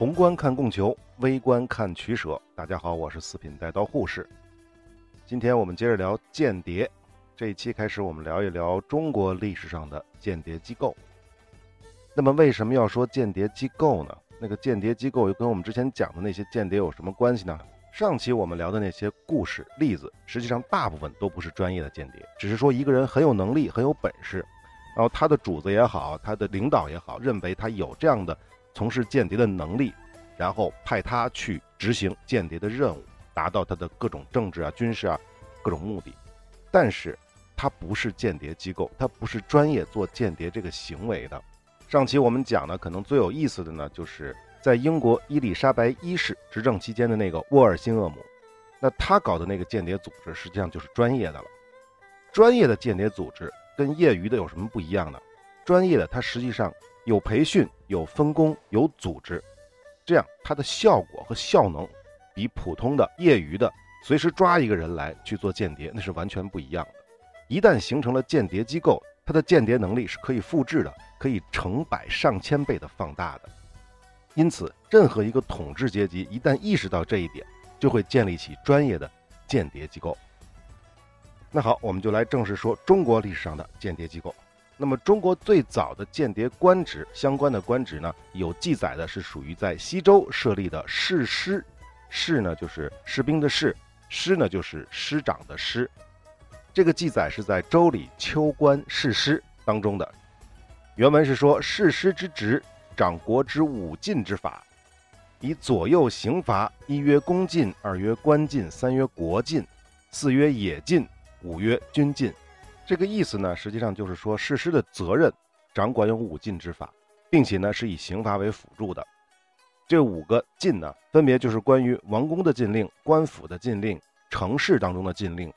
宏观看供求，微观看取舍。大家好，我是四品带刀护士。今天我们接着聊间谍。这一期开始，我们聊一聊中国历史上的间谍机构。那么，为什么要说间谍机构呢？那个间谍机构又跟我们之前讲的那些间谍有什么关系呢？上期我们聊的那些故事例子，实际上大部分都不是专业的间谍，只是说一个人很有能力、很有本事，然后他的主子也好，他的领导也好，认为他有这样的。从事间谍的能力，然后派他去执行间谍的任务，达到他的各种政治啊、军事啊各种目的。但是，他不是间谍机构，他不是专业做间谍这个行为的。上期我们讲的可能最有意思的呢，就是在英国伊丽莎白一世执政期间的那个沃尔辛厄姆，那他搞的那个间谍组织实际上就是专业的了。专业的间谍组织跟业余的有什么不一样呢？专业的它实际上。有培训、有分工、有组织，这样它的效果和效能比普通的业余的随时抓一个人来去做间谍那是完全不一样的。一旦形成了间谍机构，它的间谍能力是可以复制的，可以成百上千倍的放大的。因此，任何一个统治阶级一旦意识到这一点，就会建立起专业的间谍机构。那好，我们就来正式说中国历史上的间谍机构。那么，中国最早的间谍官职相关的官职呢，有记载的是属于在西周设立的士师，士呢就是士兵的士，师呢就是师长的师。这个记载是在《周礼·秋官士师》当中的。原文是说：“士师之职，掌国之武禁之法，以左右刑罚：一曰宫禁，二曰官禁，三曰国禁，四曰野禁，五曰军禁。”这个意思呢，实际上就是说，誓师的责任掌管有五禁之法，并且呢是以刑罚为辅助的。这五个禁呢，分别就是关于王宫的禁令、官府的禁令、城市当中的禁令、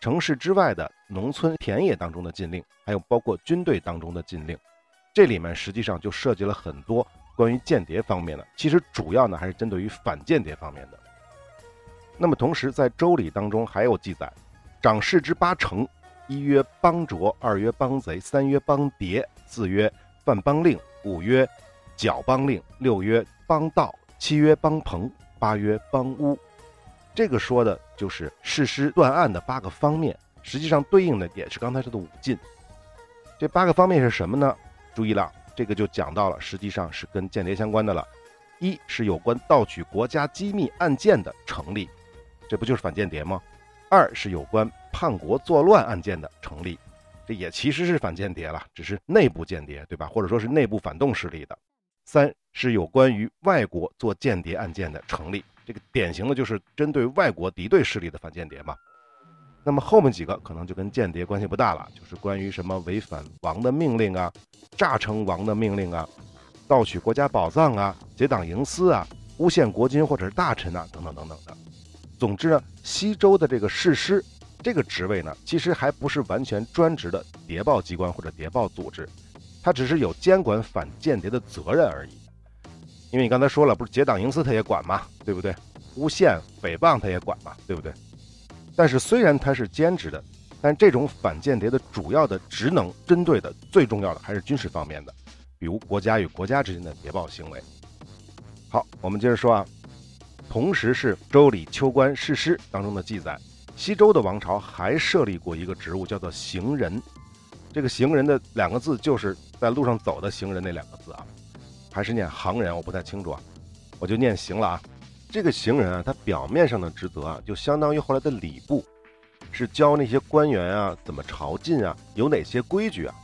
城市之外的农村田野当中的禁令，还有包括军队当中的禁令。这里面实际上就涉及了很多关于间谍方面的，其实主要呢还是针对于反间谍方面的。那么同时在周礼当中还有记载，掌事之八成。一曰帮卓，二曰帮贼，三曰帮谍，四曰犯帮令，五曰剿帮令，六曰帮盗，七曰帮朋，八曰帮乌。这个说的就是誓师断案的八个方面，实际上对应的也是刚才说的五禁。这八个方面是什么呢？注意了，这个就讲到了，实际上是跟间谍相关的了。一是有关盗取国家机密案件的成立，这不就是反间谍吗？二是有关。叛国作乱案件的成立，这也其实是反间谍了，只是内部间谍，对吧？或者说是内部反动势力的。三是有关于外国做间谍案件的成立，这个典型的就是针对外国敌对势力的反间谍嘛。那么后面几个可能就跟间谍关系不大了，就是关于什么违反王的命令啊，诈称王的命令啊，盗取国家宝藏啊，结党营私啊，诬陷国君或者是大臣啊，等等等等的。总之呢，西周的这个誓师。这个职位呢，其实还不是完全专职的谍报机关或者谍报组织，它只是有监管反间谍的责任而已。因为你刚才说了，不是结党营私他也管嘛，对不对？诬陷诽谤他也管嘛，对不对？但是虽然他是兼职的，但这种反间谍的主要的职能，针对的最重要的还是军事方面的，比如国家与国家之间的谍报行为。好，我们接着说啊，同时是《周礼·秋官·士师》当中的记载。西周的王朝还设立过一个职务，叫做行人。这个行人的两个字就是在路上走的行人那两个字啊，还是念行人，我不太清楚啊，我就念行了啊。这个行人啊，他表面上的职责啊，就相当于后来的礼部，是教那些官员啊怎么朝觐啊，有哪些规矩啊，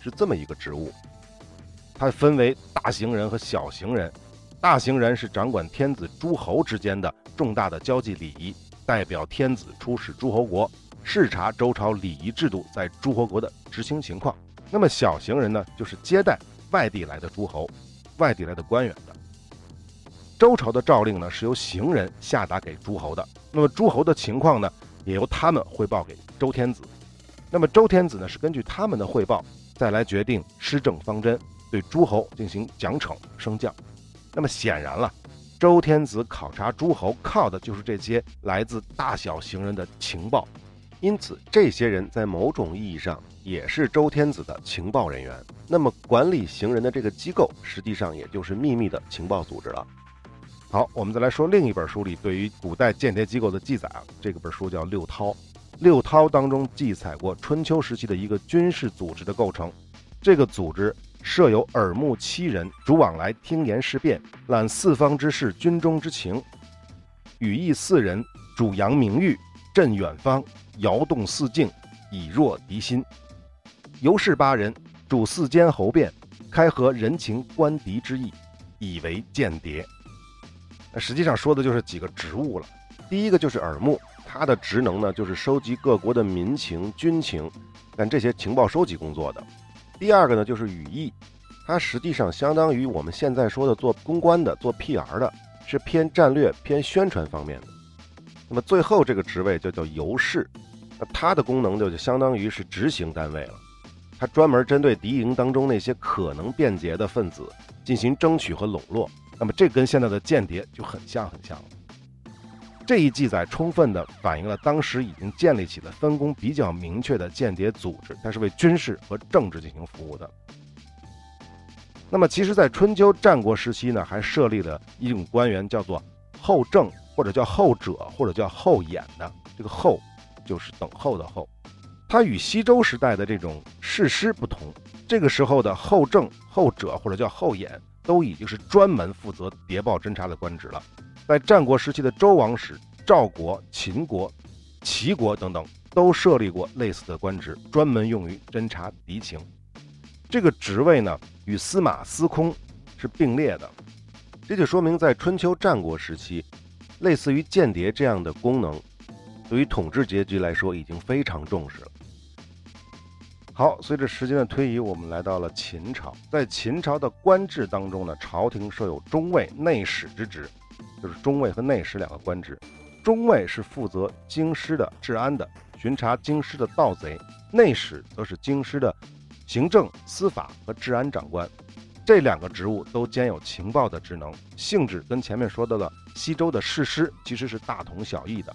是这么一个职务。它分为大行人和小行人，大行人是掌管天子诸侯之间的重大的交际礼仪。代表天子出使诸侯国，视察周朝礼仪制度在诸侯国的执行情况。那么小行人呢，就是接待外地来的诸侯、外地来的官员的。周朝的诏令呢，是由行人下达给诸侯的。那么诸侯的情况呢，也由他们汇报给周天子。那么周天子呢，是根据他们的汇报，再来决定施政方针，对诸侯进行奖惩升降。那么显然了。周天子考察诸侯，靠的就是这些来自大小行人的情报，因此这些人在某种意义上也是周天子的情报人员。那么管理行人的这个机构，实际上也就是秘密的情报组织了。好，我们再来说另一本书里对于古代间谍机构的记载啊，这个本书叫《六韬》。《六韬》当中记载过春秋时期的一个军事组织的构成，这个组织设有耳目七人，主往来听言事变，揽四方之事、军中之情；羽翼四人，主扬名誉，镇远方，摇动四境，以弱敌心；游氏八人，主四间侯变，开合人情观敌之意，以为间谍。那实际上说的就是几个职务了。第一个就是耳目，他的职能呢就是收集各国的民情、军情，干这些情报收集工作的。第二个呢就是羽翼，它实际上相当于我们现在说的做公关的、做 PR 的，是偏战略、偏宣传方面的。那么最后这个职位就叫游士，那它的功能就就相当于是执行单位了，它专门针对敌营当中那些可能便捷的分子进行争取和笼络。那么这跟现在的间谍就很像很像了。这一记载充分地反映了当时已经建立起了分工比较明确的间谍组织，它是为军事和政治进行服务的。那么，其实，在春秋战国时期呢，还设立了一种官员，叫做后正，或者叫后者，或者叫后眼的。这个后就是等候的后，它与西周时代的这种士师不同。这个时候的后正、后者或者叫后眼。都已经是专门负责谍报侦察的官职了。在战国时期的周王室、赵国、秦国、齐国等等，都设立过类似的官职，专门用于侦察敌情。这个职位呢，与司马、司空是并列的。这就说明，在春秋战国时期，类似于间谍这样的功能，对于统治阶级来说已经非常重视了。好，随着时间的推移，我们来到了秦朝。在秦朝的官制当中呢，朝廷设有中尉、内史之职，就是中尉和内史两个官职。中尉是负责京师的治安的，巡查京师的盗贼；内史则是京师的行政、司法和治安长官。这两个职务都兼有情报的职能，性质跟前面说到的西周的士师其实是大同小异的。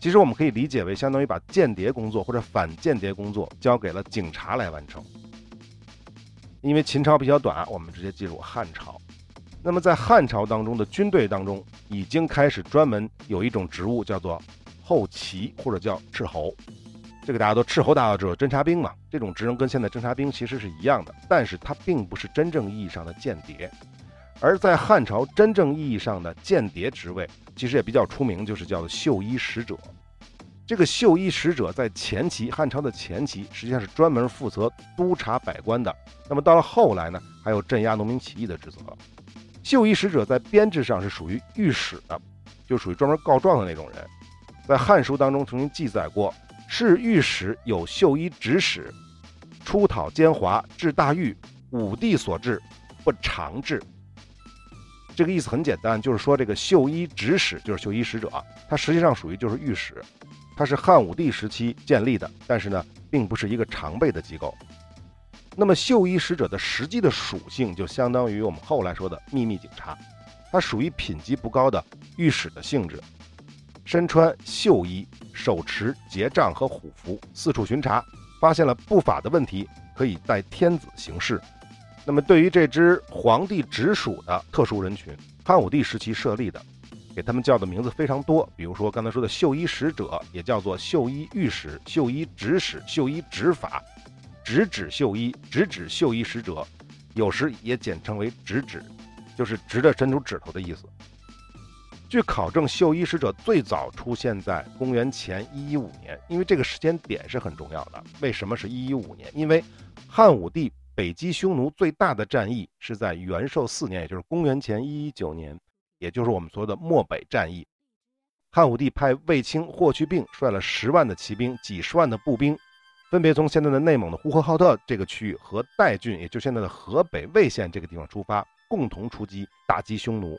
其实我们可以理解为，相当于把间谍工作或者反间谍工作交给了警察来完成。因为秦朝比较短，我们直接进入汉朝。那么在汉朝当中的军队当中，已经开始专门有一种职务叫做后旗或者叫斥候。这个大家都斥候，大家知道侦察兵嘛？这种职能跟现在侦察兵其实是一样的，但是它并不是真正意义上的间谍。而在汉朝真正意义上的间谍职位，其实也比较出名，就是叫做绣衣使者。这个绣衣使者在前期汉朝的前期，实际上是专门负责督察百官的。那么到了后来呢，还有镇压农民起义的职责。绣衣使者在编制上是属于御史的，就属于专门告状的那种人。在《汉书》当中曾经记载过：“是御史有绣衣指使，出讨奸猾，治大狱，武帝所治，不常治。”这个意思很简单，就是说这个绣衣指使就是绣衣使者，他实际上属于就是御史，他是汉武帝时期建立的，但是呢，并不是一个常备的机构。那么绣衣使者的实际的属性就相当于我们后来说的秘密警察，它属于品级不高的御史的性质，身穿绣衣，手持结杖和虎符，四处巡查，发现了不法的问题，可以代天子行事。那么，对于这支皇帝直属的特殊人群，汉武帝时期设立的，给他们叫的名字非常多。比如说刚才说的绣衣使者，也叫做绣衣御史、绣衣指使、绣衣执法、直指绣衣、直指绣衣使者，有时也简称为直指，就是直着伸出指头的意思。据考证，绣衣使者最早出现在公元前一一五年，因为这个时间点是很重要的。为什么是一一五年？因为汉武帝。北击匈奴最大的战役是在元寿四年，也就是公元前一一九年，也就是我们说的漠北战役。汉武帝派卫青、霍去病率了十万的骑兵、几十万的步兵，分别从现在的内蒙的呼和浩特这个区域和代郡，也就现在的河北魏县这个地方出发，共同出击，打击匈奴。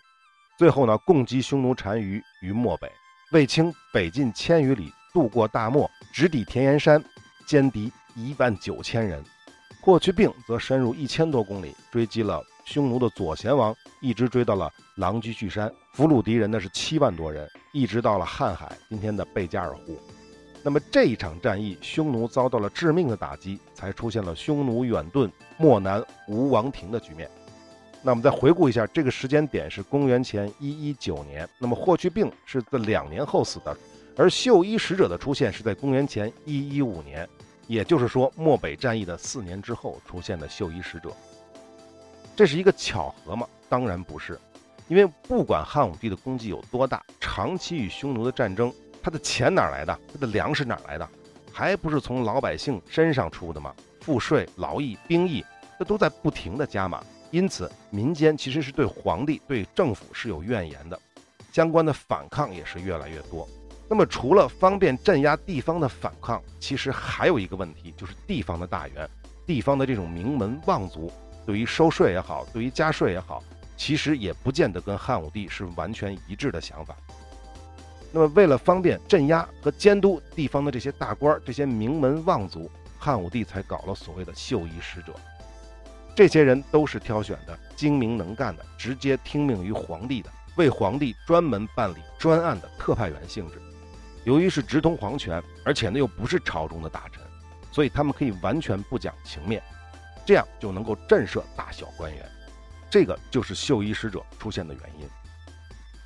最后呢，共击匈奴单于于漠北。卫青北进千余里，渡过大漠，直抵田岩山，歼敌一万九千人。霍去病则深入一千多公里，追击了匈奴的左贤王，一直追到了狼居胥山，俘虏敌人呢是七万多人，一直到了瀚海，今天的贝加尔湖。那么这一场战役，匈奴遭到了致命的打击，才出现了匈奴远遁、漠南无王庭的局面。那我们再回顾一下，这个时间点是公元前一一九年。那么霍去病是在两年后死的，而绣衣使者的出现是在公元前一一五年，也就是说漠北战役的四年之后出现的绣衣使者。这是一个巧合吗？当然不是，因为不管汉武帝的功绩有多大，长期与匈奴的战争，他的钱哪来的？他的粮食哪来的？还不是从老百姓身上出的吗？赋税、劳役、兵役，这都在不停的加码。因此，民间其实是对皇帝、对政府是有怨言的，相关的反抗也是越来越多。那么，除了方便镇压地方的反抗，其实还有一个问题，就是地方的大员、地方的这种名门望族，对于收税也好，对于加税也好，其实也不见得跟汉武帝是完全一致的想法。那么，为了方便镇压和监督地方的这些大官、这些名门望族，汉武帝才搞了所谓的绣衣使者。这些人都是挑选的、精明能干的、直接听命于皇帝的、为皇帝专门办理专案的特派员性质。由于是直通皇权，而且呢又不是朝中的大臣，所以他们可以完全不讲情面，这样就能够震慑大小官员。这个就是绣衣使者出现的原因。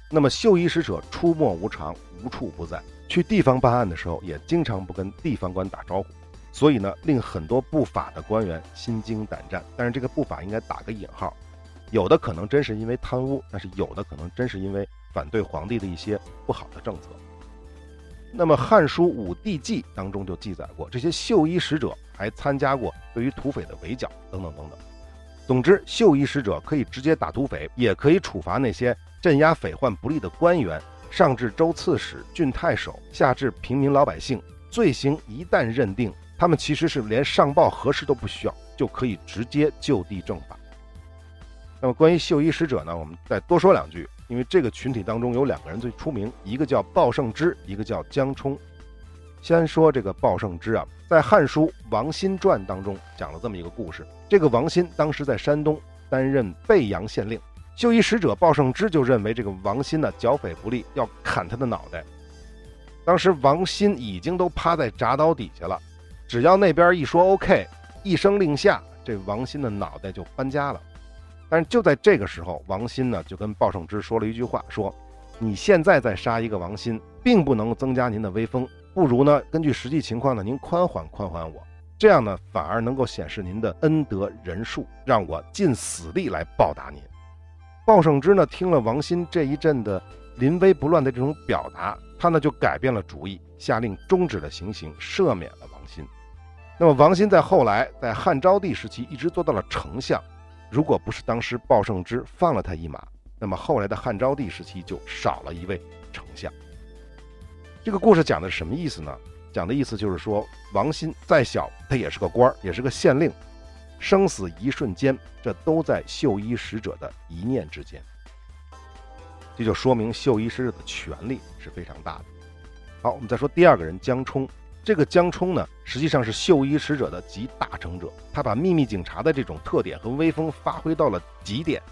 那么绣衣使者出没无常，无处不在，去地方办案的时候也经常不跟地方官打招呼。所以呢，令很多不法的官员心惊胆战。但是这个不法应该打个引号，有的可能真是因为贪污，但是有的可能真是因为反对皇帝的一些不好的政策。那么《汉书·武帝纪》当中就记载过，这些绣衣使者还参加过对于土匪的围剿等等等等。总之，绣衣使者可以直接打土匪，也可以处罚那些镇压匪患不利的官员，上至州刺史、郡太守，下至平民老百姓，罪行一旦认定。他们其实是连上报核实都不需要，就可以直接就地正法。那么关于绣衣使者呢，我们再多说两句，因为这个群体当中有两个人最出名，一个叫鲍胜之，一个叫江充。先说这个鲍胜之啊，在《汉书·王辛传》当中讲了这么一个故事。这个王辛当时在山东担任贝阳县令，绣衣使者鲍胜之就认为这个王辛呢剿匪不力，要砍他的脑袋。当时王辛已经都趴在铡刀底下了。只要那边一说 OK，一声令下，这王鑫的脑袋就搬家了。但是就在这个时候，王鑫呢就跟鲍胜之说了一句话：说你现在再杀一个王鑫，并不能增加您的威风，不如呢根据实际情况呢，您宽缓宽缓我，这样呢反而能够显示您的恩德仁术，让我尽死力来报答您。鲍胜之呢听了王鑫这一阵的临危不乱的这种表达，他呢就改变了主意，下令终止了行刑，赦免了王鑫。那么王欣在后来在汉昭帝时期一直做到了丞相，如果不是当时鲍胜之放了他一马，那么后来的汉昭帝时期就少了一位丞相。这个故事讲的是什么意思呢？讲的意思就是说，王欣再小，他也是个官儿，也是个县令，生死一瞬间，这都在秀衣使者的一念之间。这就说明秀衣使者的权力是非常大的。好，我们再说第二个人江冲。这个江冲呢，实际上是秀衣使者的集大成者，他把秘密警察的这种特点和威风发挥到了极点，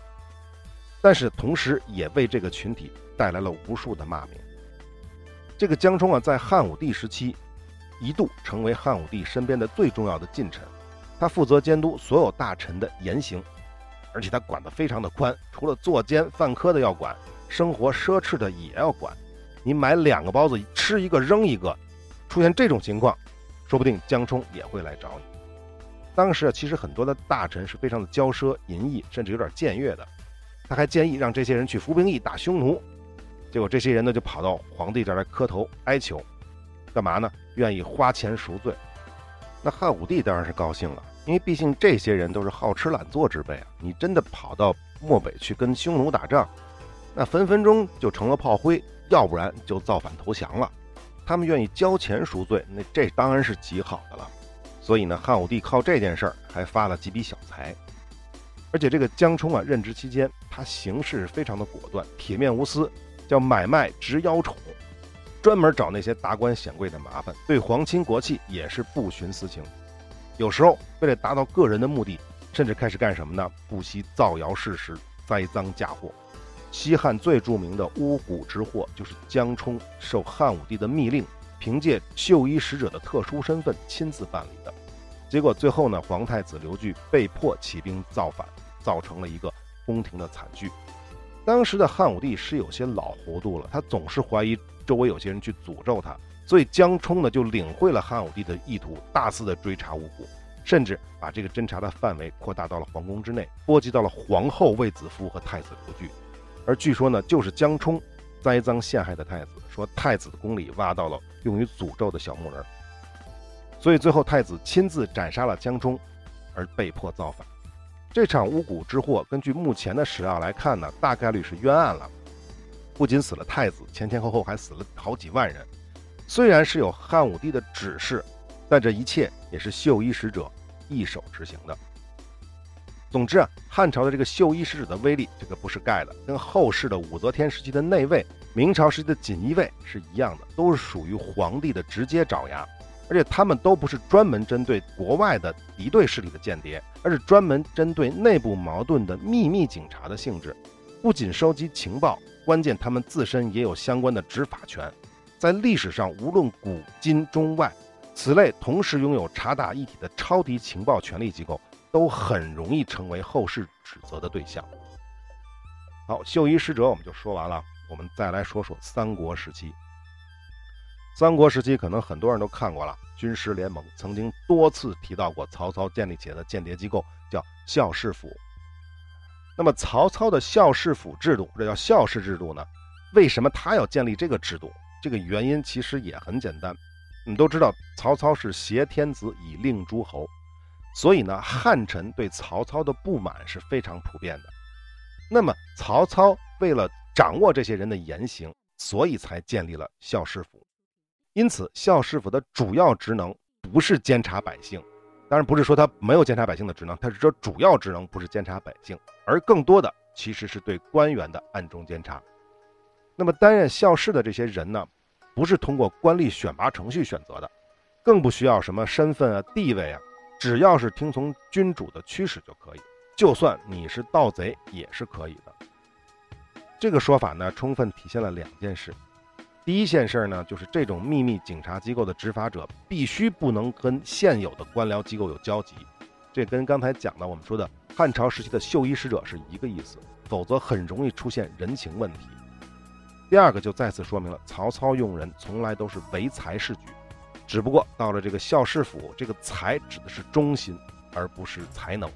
但是同时也为这个群体带来了无数的骂名。这个江冲啊，在汉武帝时期一度成为汉武帝身边的最重要的近臣，他负责监督所有大臣的言行，而且他管得非常的宽，除了作奸犯科的要管，生活奢侈的也要管。你买两个包子，吃一个扔一个。出现这种情况，说不定江冲也会来找你。当时啊，其实很多的大臣是非常的骄奢淫逸，甚至有点僭越的。他还建议让这些人去服兵役打匈奴，结果这些人呢就跑到皇帝这儿来磕头哀求，干嘛呢？愿意花钱赎罪。那汉武帝当然是高兴了，因为毕竟这些人都是好吃懒做之辈啊。你真的跑到漠北去跟匈奴打仗，那分分钟就成了炮灰，要不然就造反投降了。他们愿意交钱赎罪，那这当然是极好的了。所以呢，汉武帝靠这件事儿还发了几笔小财。而且这个江充啊，任职期间他行事非常的果断，铁面无私，叫买卖直邀宠，专门找那些达官显贵的麻烦，对皇亲国戚也是不徇私情。有时候为了达到个人的目的，甚至开始干什么呢？不惜造谣事实，栽赃嫁祸。西汉最著名的巫蛊之祸，就是江充受汉武帝的密令，凭借绣衣使者的特殊身份亲自办理的。结果最后呢，皇太子刘据被迫起兵造反，造成了一个宫廷的惨剧。当时的汉武帝是有些老糊涂了，他总是怀疑周围有些人去诅咒他，所以江充呢就领会了汉武帝的意图，大肆的追查巫蛊，甚至把这个侦查的范围扩大到了皇宫之内，波及到了皇后卫子夫和太子刘据。而据说呢，就是江充栽赃陷害的太子，说太子的宫里挖到了用于诅咒的小木人，所以最后太子亲自斩杀了江充，而被迫造反。这场巫蛊之祸，根据目前的史料来看呢，大概率是冤案了。不仅死了太子，前前后后还死了好几万人。虽然是有汉武帝的指示，但这一切也是绣衣使者一手执行的。总之啊，汉朝的这个绣衣使者的威力，这个不是盖的，跟后世的武则天时期的内卫、明朝时期的锦衣卫是一样的，都是属于皇帝的直接爪牙。而且他们都不是专门针对国外的敌对势力的间谍，而是专门针对内部矛盾的秘密警察的性质。不仅收集情报，关键他们自身也有相关的执法权。在历史上，无论古今中外，此类同时拥有察打一体的超级情报权力机构，都很容易成为后世指责的对象。好，秀衣使者我们就说完了，我们再来说说三国时期。三国时期，可能很多人都看过了。军师联盟曾经多次提到过曹操建立起来的间谍机构，叫校士府。那么，曹操的校士府制度，这叫校士制度呢？为什么他要建立这个制度？这个原因其实也很简单。你都知道，曹操是挟天子以令诸侯，所以呢，汉臣对曹操的不满是非常普遍的。那么，曹操为了掌握这些人的言行，所以才建立了校士府。因此，校士府的主要职能不是监察百姓，当然不是说他没有监察百姓的职能，他是说主要职能不是监察百姓，而更多的其实是对官员的暗中监察。那么，担任校士的这些人呢，不是通过官吏选拔程序选择的，更不需要什么身份啊、地位啊，只要是听从君主的驱使就可以，就算你是盗贼也是可以的。这个说法呢，充分体现了两件事。第一件事呢，就是这种秘密警察机构的执法者必须不能跟现有的官僚机构有交集，这跟刚才讲的我们说的汉朝时期的绣衣使者是一个意思，否则很容易出现人情问题。第二个就再次说明了曹操用人从来都是唯才是举，只不过到了这个校士府，这个才指的是忠心，而不是才能。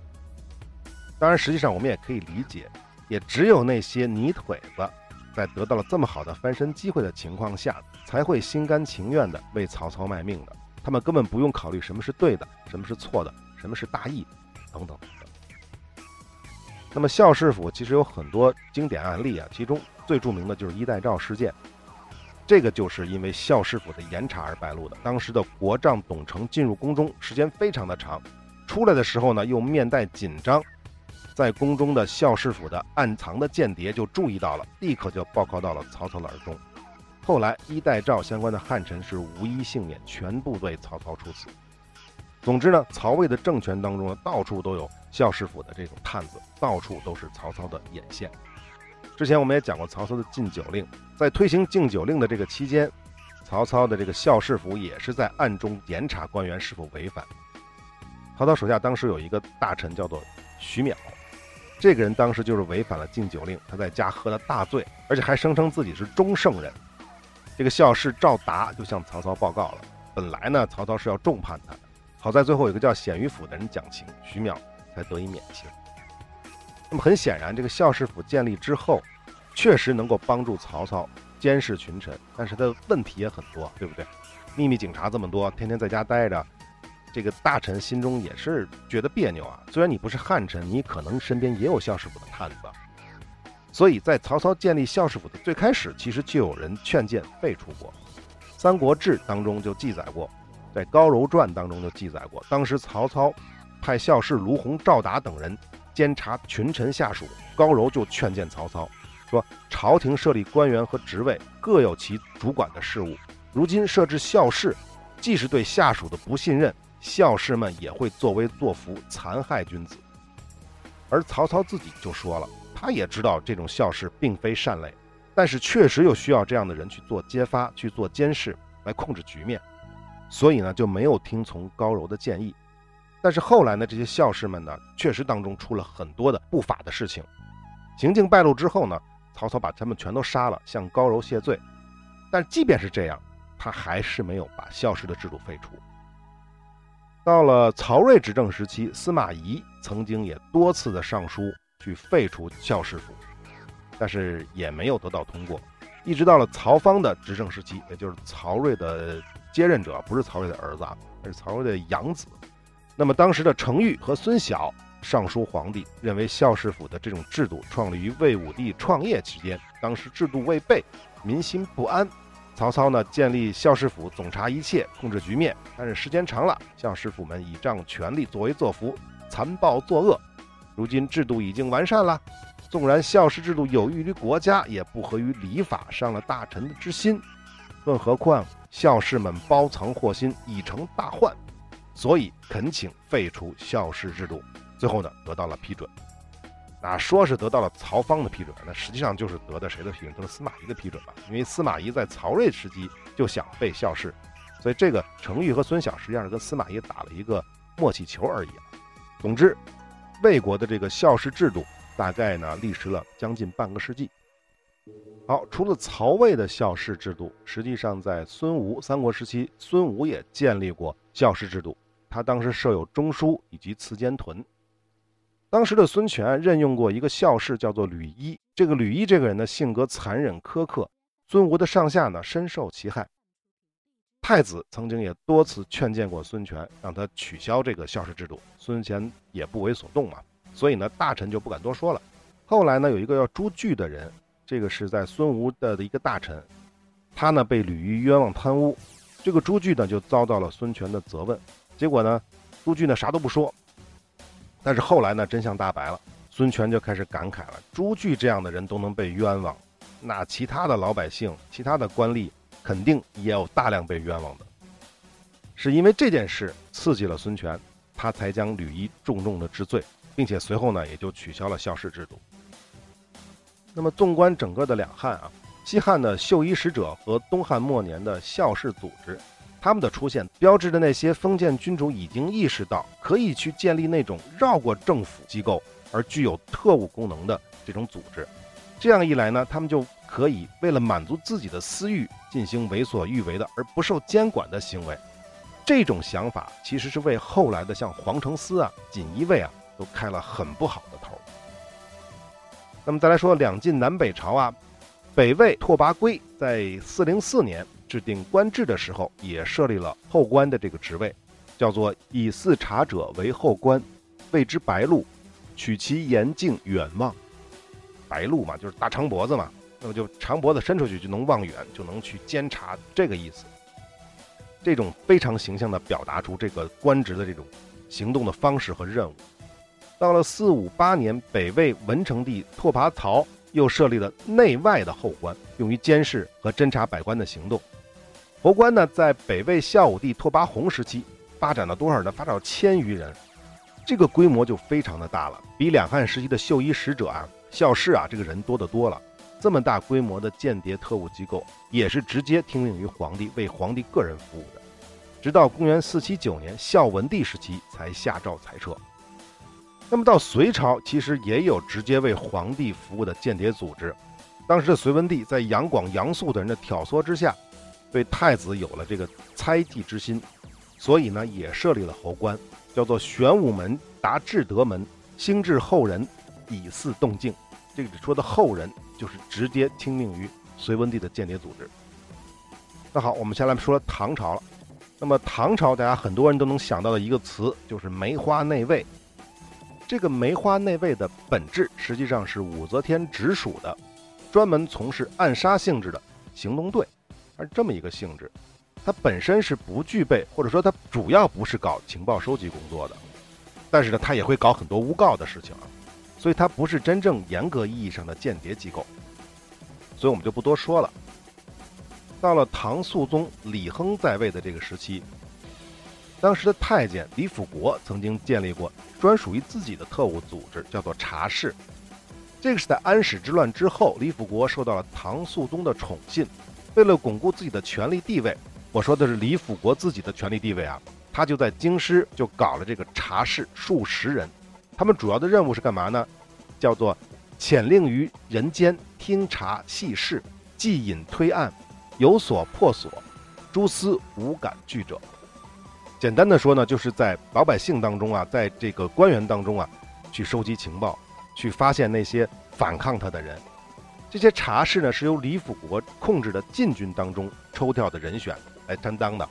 当然，实际上我们也可以理解，也只有那些泥腿子。在得到了这么好的翻身机会的情况下，才会心甘情愿地为曹操卖命的。他们根本不用考虑什么是对的，什么是错的，什么是大义，等等。那么孝士府其实有很多经典案例啊，其中最著名的就是衣带诏事件。这个就是因为孝士府的严查而败露的。当时的国丈董承进入宫中时间非常的长，出来的时候呢又面带紧张。在宫中的孝士府的暗藏的间谍就注意到了，立刻就报告到了曹操的耳中。后来衣带诏相关的汉臣是无一幸免，全部对曹操处死。总之呢，曹魏的政权当中呢，到处都有孝士府的这种探子，到处都是曹操的眼线。之前我们也讲过曹操的禁酒令，在推行禁酒令的这个期间，曹操的这个孝士府也是在暗中严查官员是否违反。曹操手下当时有一个大臣叫做徐邈。这个人当时就是违反了禁酒令，他在家喝了大醉，而且还声称自己是中圣人。这个校士赵达就向曹操报告了。本来呢，曹操是要重判他的，好在最后有个叫鲜于府的人讲情，徐邈才得以免刑。那么很显然，这个校士府建立之后，确实能够帮助曹操监视群臣，但是他的问题也很多，对不对？秘密警察这么多，天天在家待着。这个大臣心中也是觉得别扭啊。虽然你不是汉臣，你可能身边也有校士府的探子。所以在曹操建立校士府的最开始，其实就有人劝谏废除过。《三国志》当中就记载过，在《高柔传》当中就记载过，当时曹操派校士卢洪、赵达等人监察群臣下属，高柔就劝谏曹操说：“朝廷设立官员和职位，各有其主管的事务，如今设置校士，既是对下属的不信任。”校士们也会作威作福，残害君子。而曹操自己就说了，他也知道这种校士并非善类，但是确实有需要这样的人去做揭发、去做监视，来控制局面，所以呢就没有听从高柔的建议。但是后来呢，这些校士们呢，确实当中出了很多的不法的事情，行径败露之后呢，曹操把他们全都杀了，向高柔谢罪。但即便是这样，他还是没有把校士的制度废除。到了曹睿执政时期，司马懿曾经也多次的上书去废除校士府，但是也没有得到通过。一直到了曹芳的执政时期，也就是曹睿的接任者，不是曹睿的儿子啊，而是曹睿的养子。那么当时的程昱和孙晓上书皇帝，认为校士府的这种制度创立于魏武帝创业期间，当时制度未备，民心不安。曹操呢建立校士府，总察一切，控制局面。但是时间长了，校士府们倚仗权力作威作福，残暴作恶。如今制度已经完善了，纵然校士制度有益于国家，也不合于礼法，伤了大臣的之心。更何况校士们包藏祸心，已成大患。所以恳请废除校士制度，最后呢得到了批准。那说是得到了曹芳的批准，那实际上就是得的谁的批准？得了司马懿的批准吧。因为司马懿在曹睿时期就想废校士，所以这个程昱和孙晓实际上是跟司马懿打了一个默契球而已。总之，魏国的这个校士制度大概呢历时了将近半个世纪。好，除了曹魏的校士制度，实际上在孙吴三国时期，孙吴也建立过校士制度。他当时设有中书以及祠监屯。当时的孙权任用过一个校士，叫做吕伊。这个吕伊这个人呢，性格残忍苛刻，孙吴的上下呢深受其害。太子曾经也多次劝谏过孙权，让他取消这个校士制度，孙权也不为所动嘛。所以呢，大臣就不敢多说了。后来呢，有一个叫朱据的人，这个是在孙吴的的一个大臣，他呢被吕伊冤枉贪污，这个朱据呢就遭到了孙权的责问。结果呢，朱据呢啥都不说。但是后来呢，真相大白了，孙权就开始感慨了：朱据这样的人都能被冤枉，那其他的老百姓、其他的官吏肯定也有大量被冤枉的。是因为这件事刺激了孙权，他才将吕夷重重的治罪，并且随后呢，也就取消了校士制度。那么纵观整个的两汉啊，西汉的绣衣使者和东汉末年的校士组织。他们的出现，标志着那些封建君主已经意识到可以去建立那种绕过政府机构而具有特务功能的这种组织。这样一来呢，他们就可以为了满足自己的私欲，进行为所欲为的而不受监管的行为。这种想法其实是为后来的像黄承思啊、锦衣卫啊都开了很不好的头。那么再来说两晋南北朝啊，北魏拓跋圭在四零四年。制定官制的时候，也设立了后官的这个职位，叫做以四察者为后官，谓之白鹿，取其言径远望。白鹿嘛，就是大长脖子嘛，那么就长脖子伸出去就能望远，就能去监察，这个意思。这种非常形象地表达出这个官职的这种行动的方式和任务。到了四五八年，北魏文成帝拓跋焘又设立了内外的后官，用于监视和侦察百官的行动。侯官呢，在北魏孝武帝拓跋宏时期发展了多少呢？发展到千余人，这个规模就非常的大了，比两汉时期的绣衣使者啊、校士啊这个人多得多了。这么大规模的间谍特务机构，也是直接听命于皇帝，为皇帝个人服务的。直到公元四七九年孝文帝时期才下诏裁撤。那么到隋朝，其实也有直接为皇帝服务的间谍组织。当时的隋文帝在杨广、杨素等人的挑唆之下。对太子有了这个猜忌之心，所以呢，也设立了侯官，叫做玄武门达至德门，兴治后人，以示动静。这个说的后人，就是直接听命于隋文帝的间谍组织。那好，我们先来说唐朝了。那么唐朝，大家很多人都能想到的一个词，就是梅花内卫。这个梅花内卫的本质，实际上是武则天直属的，专门从事暗杀性质的行动队。而这么一个性质，它本身是不具备，或者说它主要不是搞情报收集工作的，但是呢，它也会搞很多诬告的事情啊，所以它不是真正严格意义上的间谍机构，所以我们就不多说了。到了唐肃宗李亨在位的这个时期，当时的太监李辅国曾经建立过专属于自己的特务组织，叫做察氏。这个是在安史之乱之后，李辅国受到了唐肃宗的宠信。为了巩固自己的权力地位，我说的是李辅国自己的权力地位啊，他就在京师就搞了这个察事数十人，他们主要的任务是干嘛呢？叫做潜令于人间，听察细事，计引推案，有所破所，诸司无感拒者。简单的说呢，就是在老百姓当中啊，在这个官员当中啊，去收集情报，去发现那些反抗他的人。这些茶事呢，是由李辅国控制的禁军当中抽调的人选来担当的。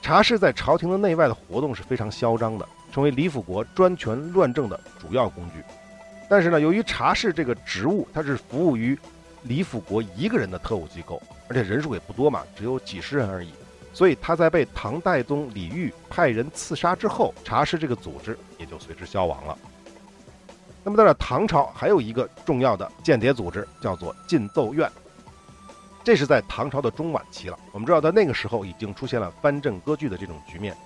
茶事在朝廷的内外的活动是非常嚣张的，成为李辅国专权乱政的主要工具。但是呢，由于茶事这个职务，它是服务于李辅国一个人的特务机构，而且人数也不多嘛，只有几十人而已。所以他在被唐代宗李煜派人刺杀之后，察事这个组织也就随之消亡了。那么，到了唐朝，还有一个重要的间谍组织，叫做禁奏院。这是在唐朝的中晚期了。我们知道，在那个时候已经出现了藩镇割据的这种局面。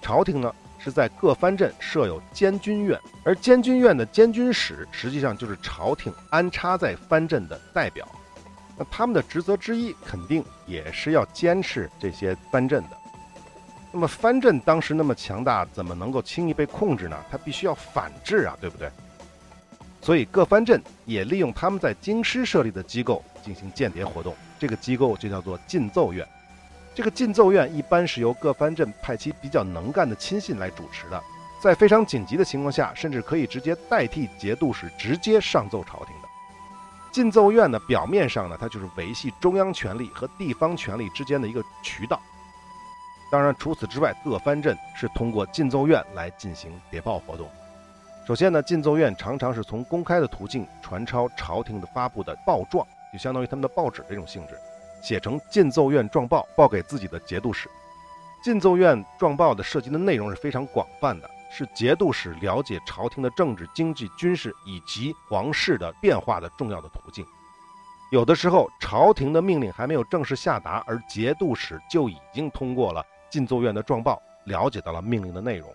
朝廷呢是在各藩镇设有监军院，而监军院的监军使实际上就是朝廷安插在藩镇的代表。那他们的职责之一，肯定也是要监视这些藩镇的。那么藩镇当时那么强大，怎么能够轻易被控制呢？他必须要反制啊，对不对？所以各藩镇也利用他们在京师设立的机构。进行间谍活动，这个机构就叫做禁奏院。这个禁奏院一般是由各藩镇派其比较能干的亲信来主持的，在非常紧急的情况下，甚至可以直接代替节度使直接上奏朝廷的。禁奏院呢，表面上呢，它就是维系中央权力和地方权力之间的一个渠道。当然，除此之外，各藩镇是通过禁奏院来进行谍报活动。首先呢，禁奏院常常是从公开的途径传抄朝廷的发布的报状。就相当于他们的报纸这种性质，写成禁奏院状报，报给自己的节度使。禁奏院状报的涉及的内容是非常广泛的，是节度使了解朝廷的政治、经济、军事以及皇室的变化的重要的途径。有的时候，朝廷的命令还没有正式下达，而节度使就已经通过了禁奏院的状报，了解到了命令的内容，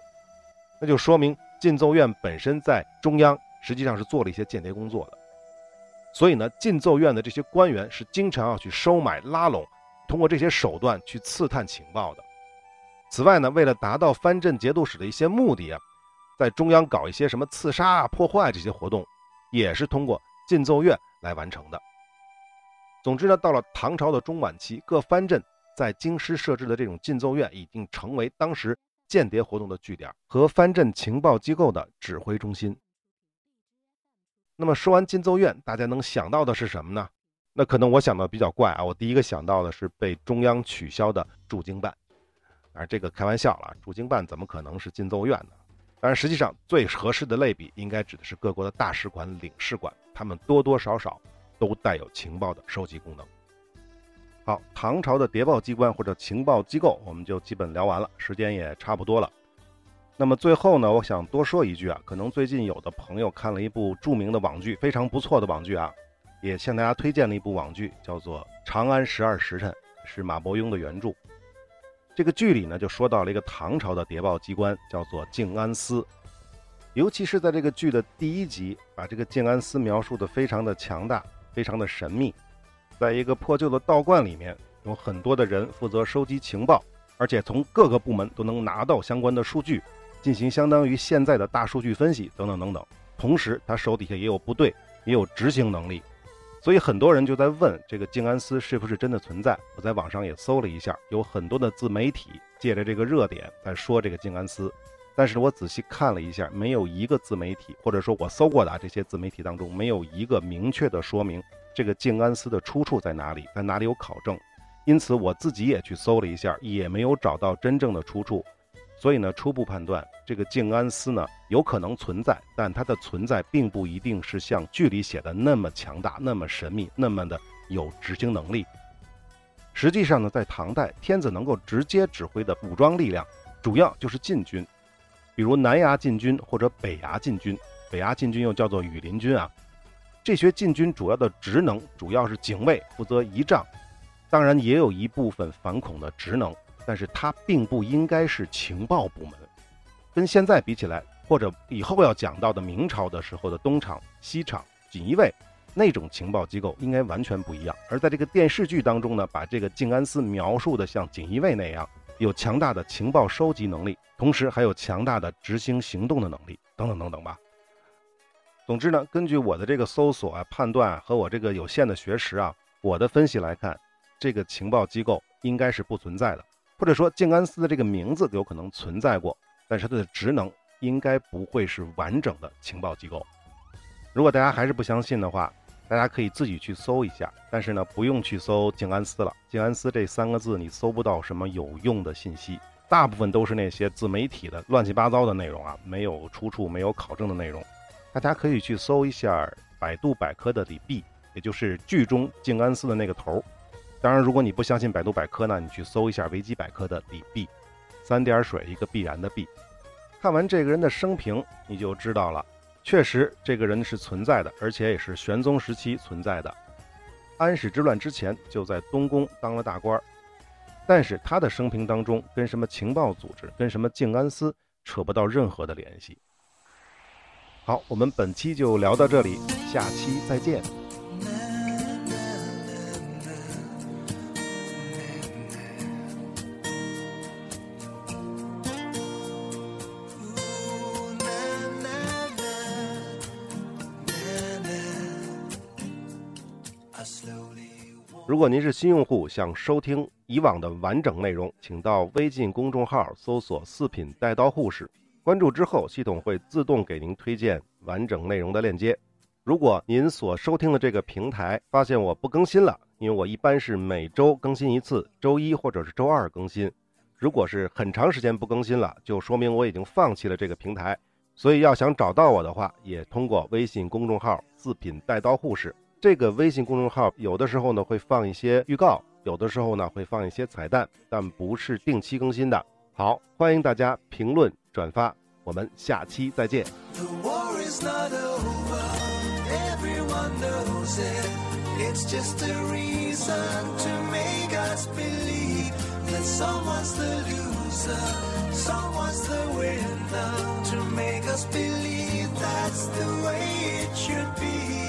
那就说明禁奏院本身在中央实际上是做了一些间谍工作的。所以呢，禁奏院的这些官员是经常要去收买、拉拢，通过这些手段去刺探情报的。此外呢，为了达到藩镇节度使的一些目的啊，在中央搞一些什么刺杀啊、破坏这些活动，也是通过禁奏院来完成的。总之呢，到了唐朝的中晚期，各藩镇在京师设置的这种禁奏院，已经成为当时间谍活动的据点和藩镇情报机构的指挥中心。那么说完禁奏院，大家能想到的是什么呢？那可能我想到比较怪啊，我第一个想到的是被中央取消的驻京办。而这个开玩笑了，驻京办怎么可能是禁奏院呢？当然实际上最合适的类比应该指的是各国的大使馆、领事馆，他们多多少少都带有情报的收集功能。好，唐朝的谍报机关或者情报机构，我们就基本聊完了，时间也差不多了。那么最后呢，我想多说一句啊，可能最近有的朋友看了一部著名的网剧，非常不错的网剧啊，也向大家推荐了一部网剧，叫做《长安十二时辰》，是马伯庸的原著。这个剧里呢，就说到了一个唐朝的谍报机关，叫做静安司。尤其是在这个剧的第一集，把这个静安司描述的非常的强大，非常的神秘。在一个破旧的道观里面，有很多的人负责收集情报，而且从各个部门都能拿到相关的数据。进行相当于现在的大数据分析等等等等，同时他手底下也有部队，也有执行能力，所以很多人就在问这个静安寺是不是真的存在。我在网上也搜了一下，有很多的自媒体借着这个热点在说这个静安寺，但是我仔细看了一下，没有一个自媒体，或者说我搜过的这些自媒体当中，没有一个明确的说明这个静安寺的出处在哪里，在哪里有考证。因此我自己也去搜了一下，也没有找到真正的出处。所以呢，初步判断这个静安司呢有可能存在，但它的存在并不一定是像剧里写的那么强大、那么神秘、那么的有执行能力。实际上呢，在唐代，天子能够直接指挥的武装力量，主要就是禁军，比如南衙禁军或者北衙禁军。北衙禁军又叫做羽林军啊。这些禁军主要的职能主要是警卫，负责仪仗，当然也有一部分反恐的职能。但是它并不应该是情报部门，跟现在比起来，或者以后要讲到的明朝的时候的东厂、西厂、锦衣卫那种情报机构应该完全不一样。而在这个电视剧当中呢，把这个静安司描述的像锦衣卫那样，有强大的情报收集能力，同时还有强大的执行行动的能力，等等等等吧。总之呢，根据我的这个搜索啊、判断啊和我这个有限的学识啊，我的分析来看，这个情报机构应该是不存在的，或者说静安司的这个名字有可能存在过，但是它的职能应该不会是完整的情报机构。如果大家还是不相信的话，大家可以自己去搜一下，但是呢，不用去搜静安司了。静安司这三个字你搜不到什么有用的信息，大部分都是那些自媒体的乱七八糟的内容啊，没有出处、没有考证的内容。大家可以去搜一下百度百科的李泌，也就是剧中静安寺的那个头。当然，如果你不相信百度百科呢，你去搜一下维基百科的李泌，三点水一个必然的必。看完这个人的生平，你就知道了，确实这个人是存在的，而且也是玄宗时期存在的。安史之乱之前就在东宫当了大官，但是他的生平当中跟什么情报组织、跟什么静安司扯不到任何的联系。好，我们本期就聊到这里，下期再见。如果您是新用户，想收听以往的完整内容，请到微信公众号搜索“四品带刀护士”。关注之后，系统会自动给您推荐完整内容的链接。如果您所收听的这个平台发现我不更新了，因为我一般是每周更新一次，周一或者是周二更新。如果是很长时间不更新了，就说明我已经放弃了这个平台。所以要想找到我的话，也通过微信公众号“四品带刀护士”这个微信公众号，有的时候呢会放一些预告，有的时候呢会放一些彩蛋，但不是定期更新的。好，欢迎大家评论转发。我们下期再见。It's just a reason to make us believe that someone's the loser, someone's the winner. To make us believe that's the way it should be.